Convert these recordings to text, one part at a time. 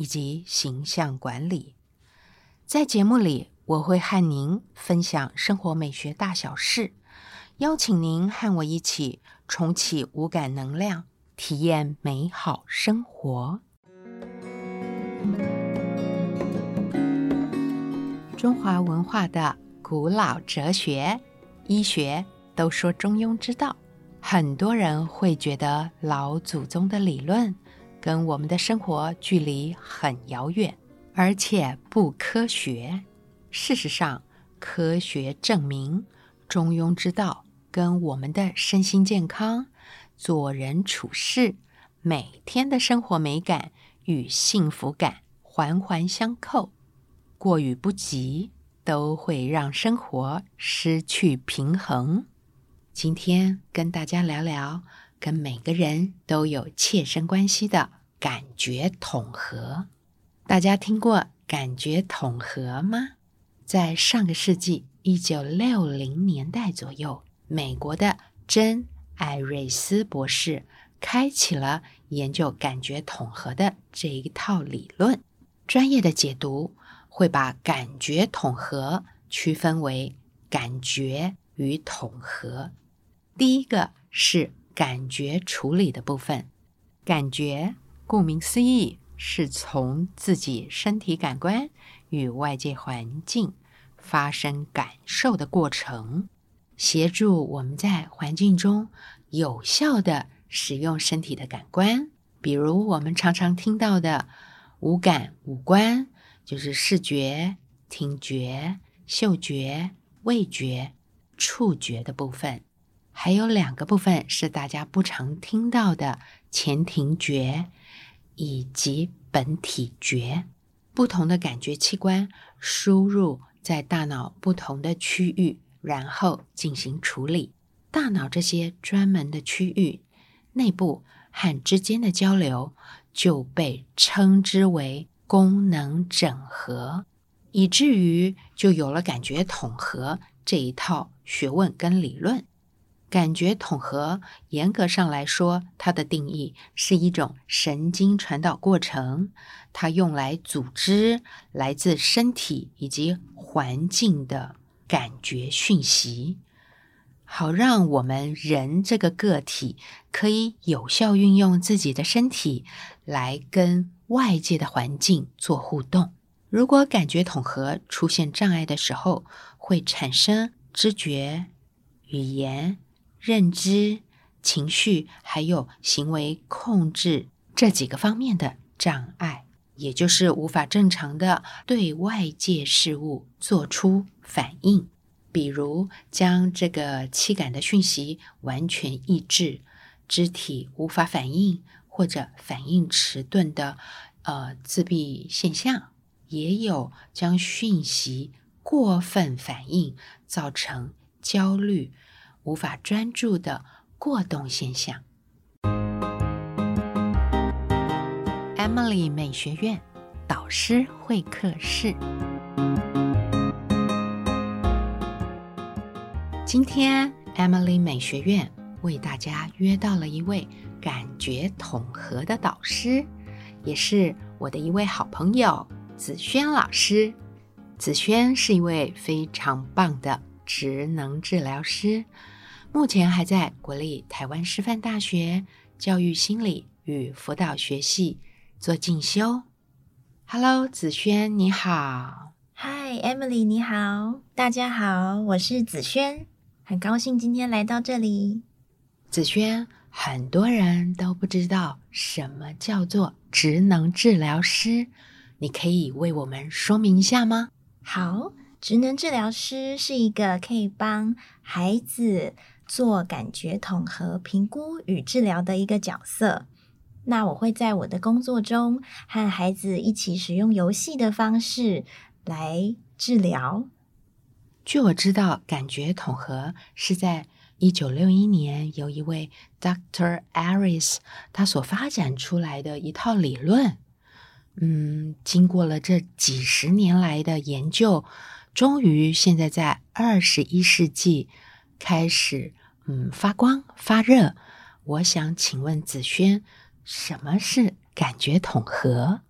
以及形象管理，在节目里我会和您分享生活美学大小事，邀请您和我一起重启五感能量，体验美好生活。中华文化的古老哲学、医学都说中庸之道，很多人会觉得老祖宗的理论。跟我们的生活距离很遥远，而且不科学。事实上，科学证明，中庸之道跟我们的身心健康、做人处事、每天的生活美感与幸福感环环相扣。过与不及，都会让生活失去平衡。今天跟大家聊聊。跟每个人都有切身关系的感觉统合，大家听过感觉统合吗？在上个世纪一九六零年代左右，美国的珍·艾瑞斯博士开启了研究感觉统合的这一套理论。专业的解读会把感觉统合区分为感觉与统合。第一个是。感觉处理的部分，感觉顾名思义，是从自己身体感官与外界环境发生感受的过程，协助我们在环境中有效的使用身体的感官。比如我们常常听到的五感、五官，就是视觉、听觉、嗅觉、味觉、触觉的部分。还有两个部分是大家不常听到的前庭觉以及本体觉，不同的感觉器官输入在大脑不同的区域，然后进行处理。大脑这些专门的区域内部和之间的交流就被称之为功能整合，以至于就有了感觉统合这一套学问跟理论。感觉统合，严格上来说，它的定义是一种神经传导过程，它用来组织来自身体以及环境的感觉讯息，好让我们人这个个体可以有效运用自己的身体来跟外界的环境做互动。如果感觉统合出现障碍的时候，会产生知觉、语言。认知、情绪还有行为控制这几个方面的障碍，也就是无法正常的对外界事物做出反应，比如将这个气感的讯息完全抑制，肢体无法反应或者反应迟钝的呃自闭现象，也有将讯息过分反应造成焦虑。无法专注的过动现象。Emily 美学院导师会客室，今天 Emily 美学院为大家约到了一位感觉统合的导师，也是我的一位好朋友子轩老师。子轩是一位非常棒的职能治疗师。目前还在国立台湾师范大学教育心理与辅导学系做进修。Hello，子轩，你好。Hi，Emily，你好。大家好，我是子轩，很高兴今天来到这里。子轩，很多人都不知道什么叫做职能治疗师，你可以为我们说明一下吗？好，职能治疗师是一个可以帮孩子。做感觉统合评估与治疗的一个角色，那我会在我的工作中和孩子一起使用游戏的方式来治疗。据我知道，感觉统合是在一九六一年由一位 Dr. Aris 他所发展出来的一套理论。嗯，经过了这几十年来的研究，终于现在在二十一世纪开始，嗯，发光发热。我想请问子轩，什么是感觉统合？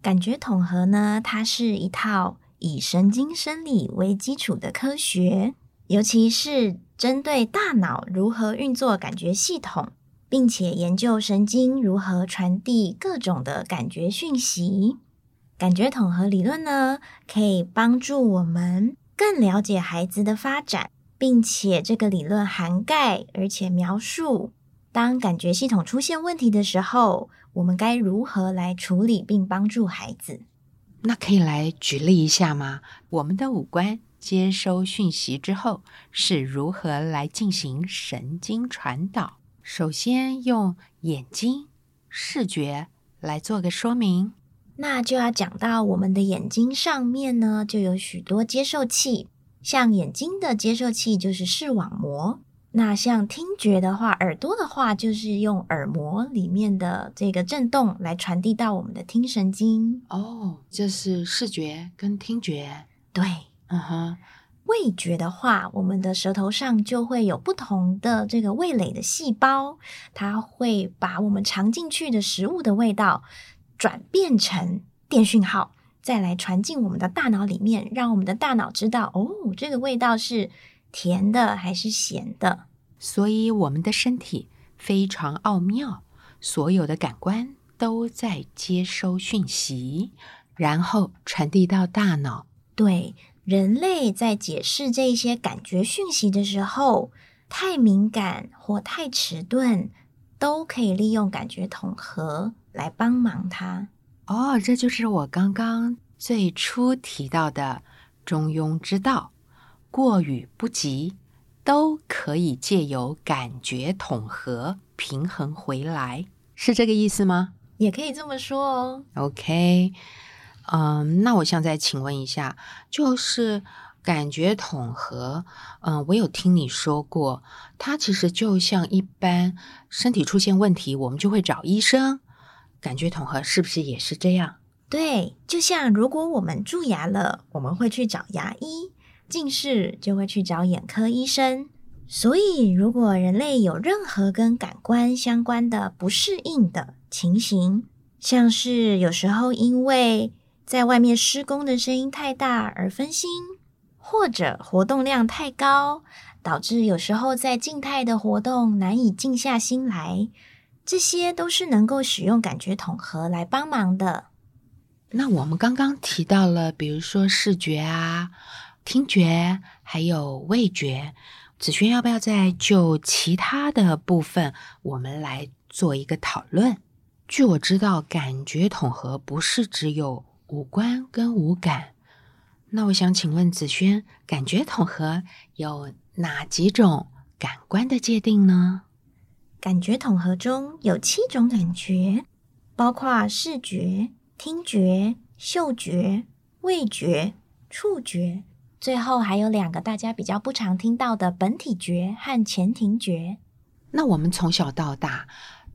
感觉统合呢？它是一套以神经生理为基础的科学，尤其是针对大脑如何运作感觉系统。并且研究神经如何传递各种的感觉讯息。感觉统合理论呢，可以帮助我们更了解孩子的发展，并且这个理论涵盖而且描述，当感觉系统出现问题的时候，我们该如何来处理并帮助孩子。那可以来举例一下吗？我们的五官接收讯息之后是如何来进行神经传导？首先用眼睛视觉来做个说明，那就要讲到我们的眼睛上面呢，就有许多接受器。像眼睛的接受器就是视网膜，那像听觉的话，耳朵的话就是用耳膜里面的这个震动来传递到我们的听神经。哦，这是视觉跟听觉。对，嗯哼。味觉的话，我们的舌头上就会有不同的这个味蕾的细胞，它会把我们尝进去的食物的味道转变成电讯号，再来传进我们的大脑里面，让我们的大脑知道哦，这个味道是甜的还是咸的。所以我们的身体非常奥妙，所有的感官都在接收讯息，然后传递到大脑。对。人类在解释这些感觉讯息的时候，太敏感或太迟钝，都可以利用感觉统合来帮忙它。哦，这就是我刚刚最初提到的中庸之道，过与不及，都可以借由感觉统合平衡回来，是这个意思吗？也可以这么说哦。OK。嗯，那我想再请问一下，就是感觉统合，嗯，我有听你说过，它其实就像一般身体出现问题，我们就会找医生。感觉统合是不是也是这样？对，就像如果我们蛀牙了，我们会去找牙医；近视就会去找眼科医生。所以，如果人类有任何跟感官相关的不适应的情形，像是有时候因为在外面施工的声音太大而分心，或者活动量太高，导致有时候在静态的活动难以静下心来，这些都是能够使用感觉统合来帮忙的。那我们刚刚提到了，比如说视觉啊、听觉，还有味觉，子轩要不要再就其他的部分，我们来做一个讨论？据我知道，感觉统合不是只有。五官跟五感，那我想请问子轩，感觉统合有哪几种感官的界定呢？感觉统合中有七种感觉，包括视觉、听觉、嗅觉、味觉、触觉，最后还有两个大家比较不常听到的本体觉和前庭觉。那我们从小到大，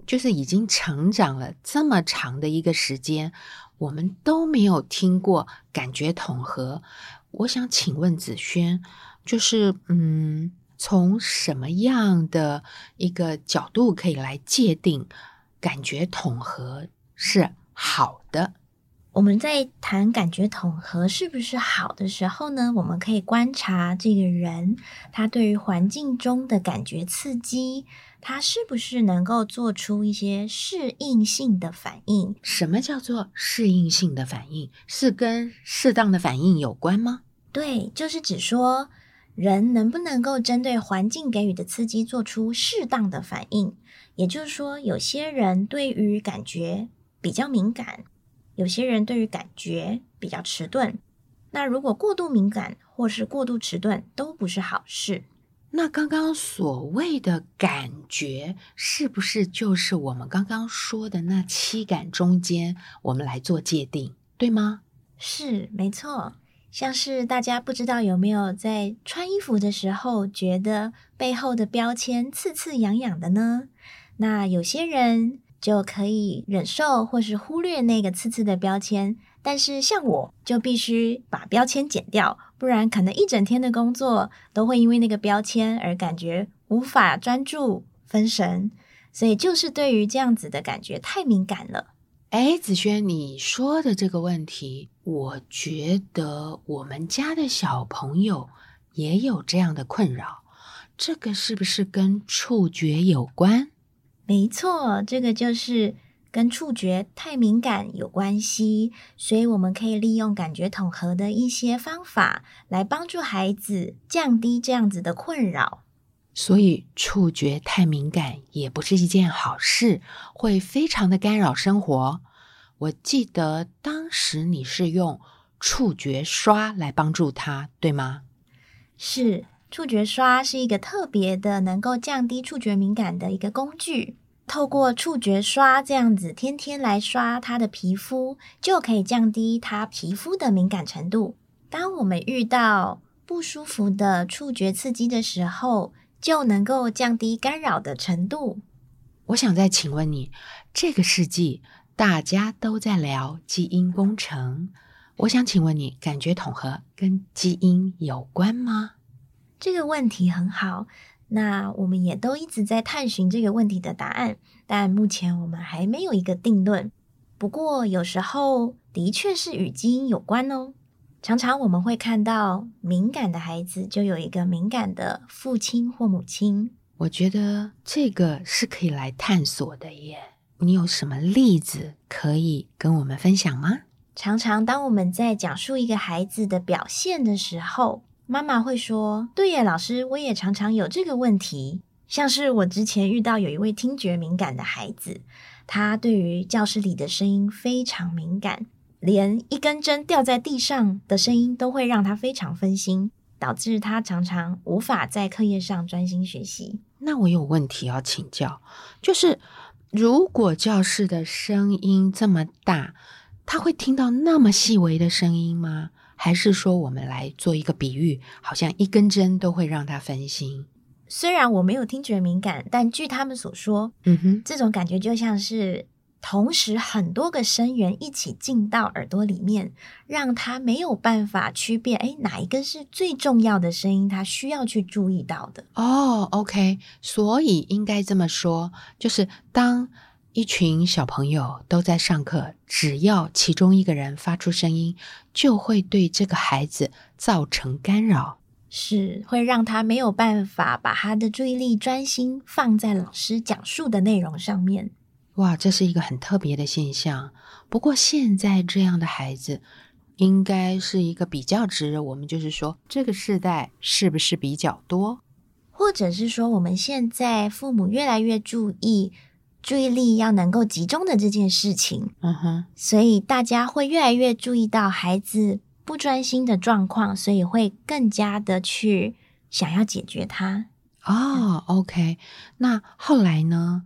就是已经成长了这么长的一个时间。我们都没有听过感觉统合，我想请问子轩，就是嗯，从什么样的一个角度可以来界定感觉统合是好的？我们在谈感觉统合是不是好的时候呢？我们可以观察这个人他对于环境中的感觉刺激。他是不是能够做出一些适应性的反应？什么叫做适应性的反应？是跟适当的反应有关吗？对，就是指说人能不能够针对环境给予的刺激做出适当的反应。也就是说，有些人对于感觉比较敏感，有些人对于感觉比较迟钝。那如果过度敏感或是过度迟钝，都不是好事。那刚刚所谓的感觉，是不是就是我们刚刚说的那七感中间，我们来做界定，对吗？是，没错。像是大家不知道有没有在穿衣服的时候，觉得背后的标签刺刺痒痒的呢？那有些人就可以忍受或是忽略那个刺刺的标签，但是像我就必须把标签剪掉。不然，可能一整天的工作都会因为那个标签而感觉无法专注、分神。所以，就是对于这样子的感觉太敏感了。哎，子轩，你说的这个问题，我觉得我们家的小朋友也有这样的困扰。这个是不是跟触觉有关？没错，这个就是。跟触觉太敏感有关系，所以我们可以利用感觉统合的一些方法来帮助孩子降低这样子的困扰。所以触觉太敏感也不是一件好事，会非常的干扰生活。我记得当时你是用触觉刷来帮助他，对吗？是，触觉刷是一个特别的能够降低触觉敏感的一个工具。透过触觉刷这样子，天天来刷他的皮肤，就可以降低他皮肤的敏感程度。当我们遇到不舒服的触觉刺激的时候，就能够降低干扰的程度。我想再请问你，这个世纪大家都在聊基因工程，我想请问你，感觉统合跟基因有关吗？这个问题很好。那我们也都一直在探寻这个问题的答案，但目前我们还没有一个定论。不过有时候的确是与基因有关哦。常常我们会看到敏感的孩子就有一个敏感的父亲或母亲。我觉得这个是可以来探索的耶。你有什么例子可以跟我们分享吗？常常当我们在讲述一个孩子的表现的时候。妈妈会说：“对耶，老师，我也常常有这个问题。像是我之前遇到有一位听觉敏感的孩子，他对于教室里的声音非常敏感，连一根针掉在地上的声音都会让他非常分心，导致他常常无法在课业上专心学习。那我有问题要请教，就是如果教室的声音这么大，他会听到那么细微的声音吗？”还是说，我们来做一个比喻，好像一根针都会让他分心。虽然我没有听觉敏感，但据他们所说，嗯哼，这种感觉就像是同时很多个声源一起进到耳朵里面，让他没有办法区别，哎，哪一个是最重要的声音，他需要去注意到的。哦，OK，所以应该这么说，就是当。一群小朋友都在上课，只要其中一个人发出声音，就会对这个孩子造成干扰，是会让他没有办法把他的注意力专心放在老师讲述的内容上面。哇，这是一个很特别的现象。不过现在这样的孩子应该是一个比较值，我们就是说，这个世代是不是比较多，或者是说，我们现在父母越来越注意。注意力要能够集中的这件事情，嗯哼，所以大家会越来越注意到孩子不专心的状况，所以会更加的去想要解决它。哦，OK，那后来呢？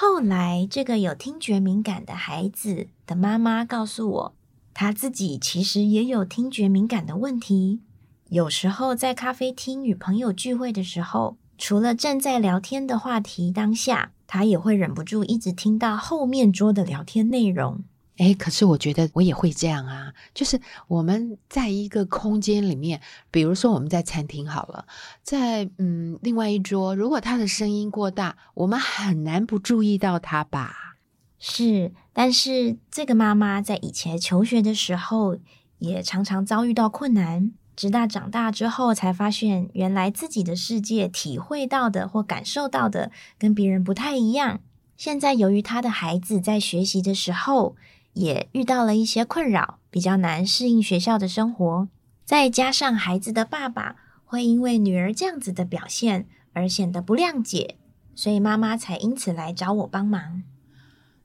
后来这个有听觉敏感的孩子的妈妈告诉我，他自己其实也有听觉敏感的问题。有时候在咖啡厅与朋友聚会的时候，除了正在聊天的话题当下。他也会忍不住一直听到后面桌的聊天内容。哎，可是我觉得我也会这样啊，就是我们在一个空间里面，比如说我们在餐厅好了，在嗯另外一桌，如果他的声音过大，我们很难不注意到他吧？是，但是这个妈妈在以前求学的时候，也常常遭遇到困难。直到长大之后，才发现原来自己的世界体会到的或感受到的跟别人不太一样。现在由于他的孩子在学习的时候也遇到了一些困扰，比较难适应学校的生活，再加上孩子的爸爸会因为女儿这样子的表现而显得不谅解，所以妈妈才因此来找我帮忙。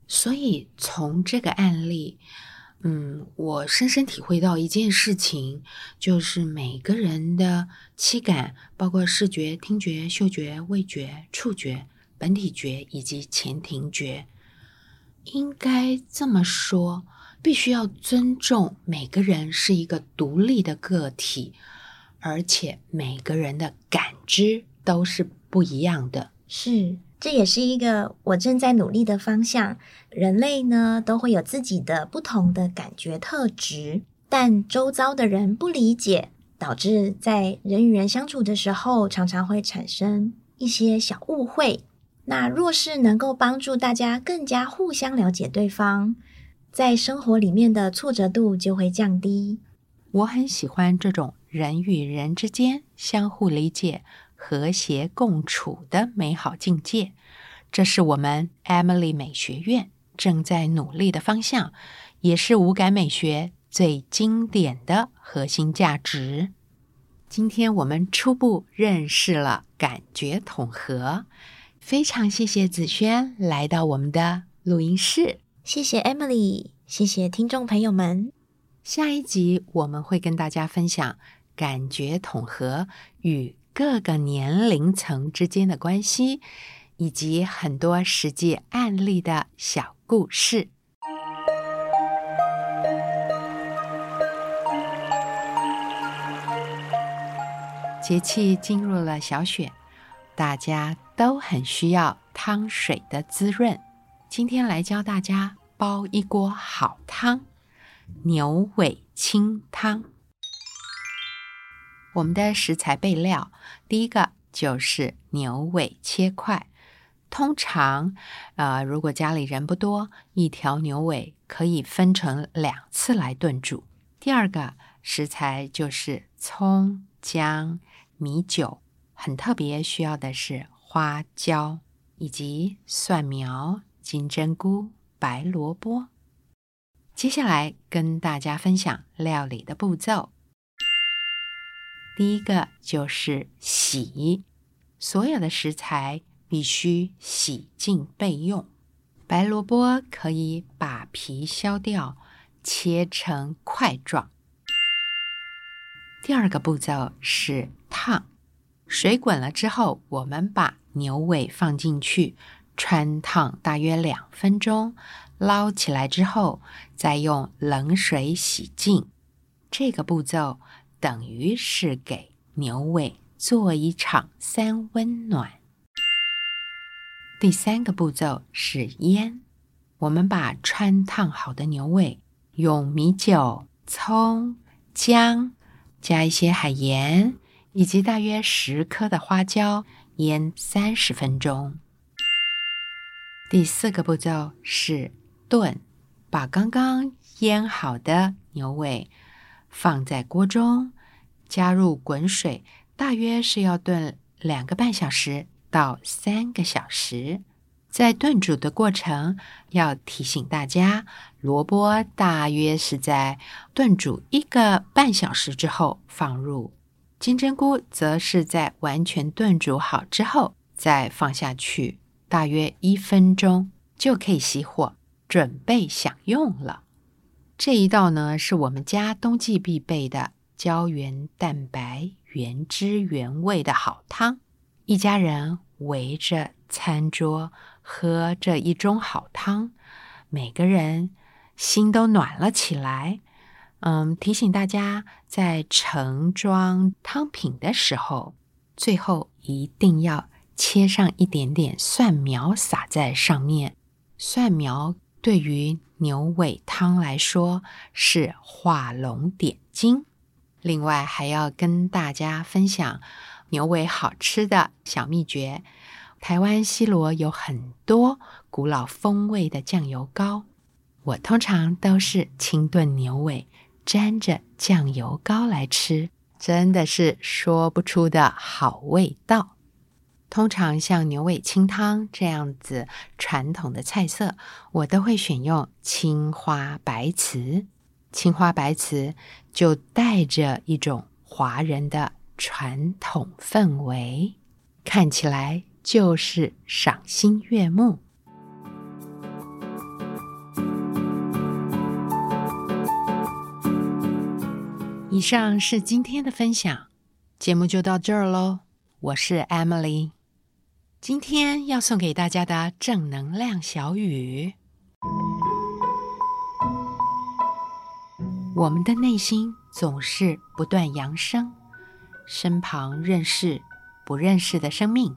所以从这个案例。嗯，我深深体会到一件事情，就是每个人的七感，包括视觉、听觉、嗅觉、味觉、触觉、本体觉以及前庭觉，应该这么说，必须要尊重每个人是一个独立的个体，而且每个人的感知都是不一样的。是。这也是一个我正在努力的方向。人类呢，都会有自己的不同的感觉特质，但周遭的人不理解，导致在人与人相处的时候，常常会产生一些小误会。那若是能够帮助大家更加互相了解对方，在生活里面的挫折度就会降低。我很喜欢这种人与人之间相互理解。和谐共处的美好境界，这是我们 Emily 美学院正在努力的方向，也是无感美学最经典的核心价值。今天我们初步认识了感觉统合，非常谢谢子轩来到我们的录音室，谢谢 Emily，谢谢听众朋友们。下一集我们会跟大家分享感觉统合与。各个年龄层之间的关系，以及很多实际案例的小故事。节气进入了小雪，大家都很需要汤水的滋润。今天来教大家煲一锅好汤——牛尾清汤。我们的食材备料，第一个就是牛尾切块。通常，呃，如果家里人不多，一条牛尾可以分成两次来炖煮。第二个食材就是葱、姜、米酒，很特别需要的是花椒以及蒜苗、金针菇、白萝卜。接下来跟大家分享料理的步骤。第一个就是洗，所有的食材必须洗净备用。白萝卜可以把皮削掉，切成块状。第二个步骤是烫，水滚了之后，我们把牛尾放进去，穿烫大约两分钟，捞起来之后，再用冷水洗净。这个步骤。等于是给牛尾做一场三温暖。第三个步骤是腌，我们把穿烫好的牛尾用米酒、葱、姜，加一些海盐以及大约十颗的花椒腌三十分钟。第四个步骤是炖，把刚刚腌好的牛尾。放在锅中，加入滚水，大约是要炖两个半小时到三个小时。在炖煮的过程，要提醒大家，萝卜大约是在炖煮一个半小时之后放入，金针菇则是在完全炖煮好之后再放下去，大约一分钟就可以熄火，准备享用了。这一道呢，是我们家冬季必备的胶原蛋白、原汁原味的好汤。一家人围着餐桌喝这一盅好汤，每个人心都暖了起来。嗯，提醒大家在盛装汤品的时候，最后一定要切上一点点蒜苗撒在上面。蒜苗对于牛尾汤来说是画龙点睛，另外还要跟大家分享牛尾好吃的小秘诀。台湾西罗有很多古老风味的酱油膏，我通常都是清炖牛尾，沾着酱油膏来吃，真的是说不出的好味道。通常像牛尾清汤这样子传统的菜色，我都会选用青花白瓷。青花白瓷就带着一种华人的传统氛围，看起来就是赏心悦目。以上是今天的分享，节目就到这儿喽。我是 Emily，今天要送给大家的正能量小语：我们的内心总是不断扬升，身旁认识不认识的生命，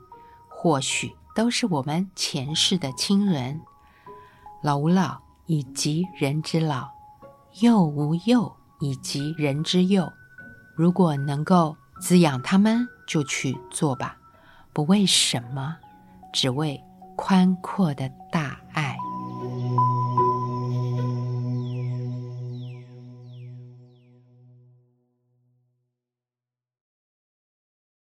或许都是我们前世的亲人。老吾老以及人之老，幼吾幼以及人之幼。如果能够滋养他们。就去做吧，不为什么，只为宽阔的大。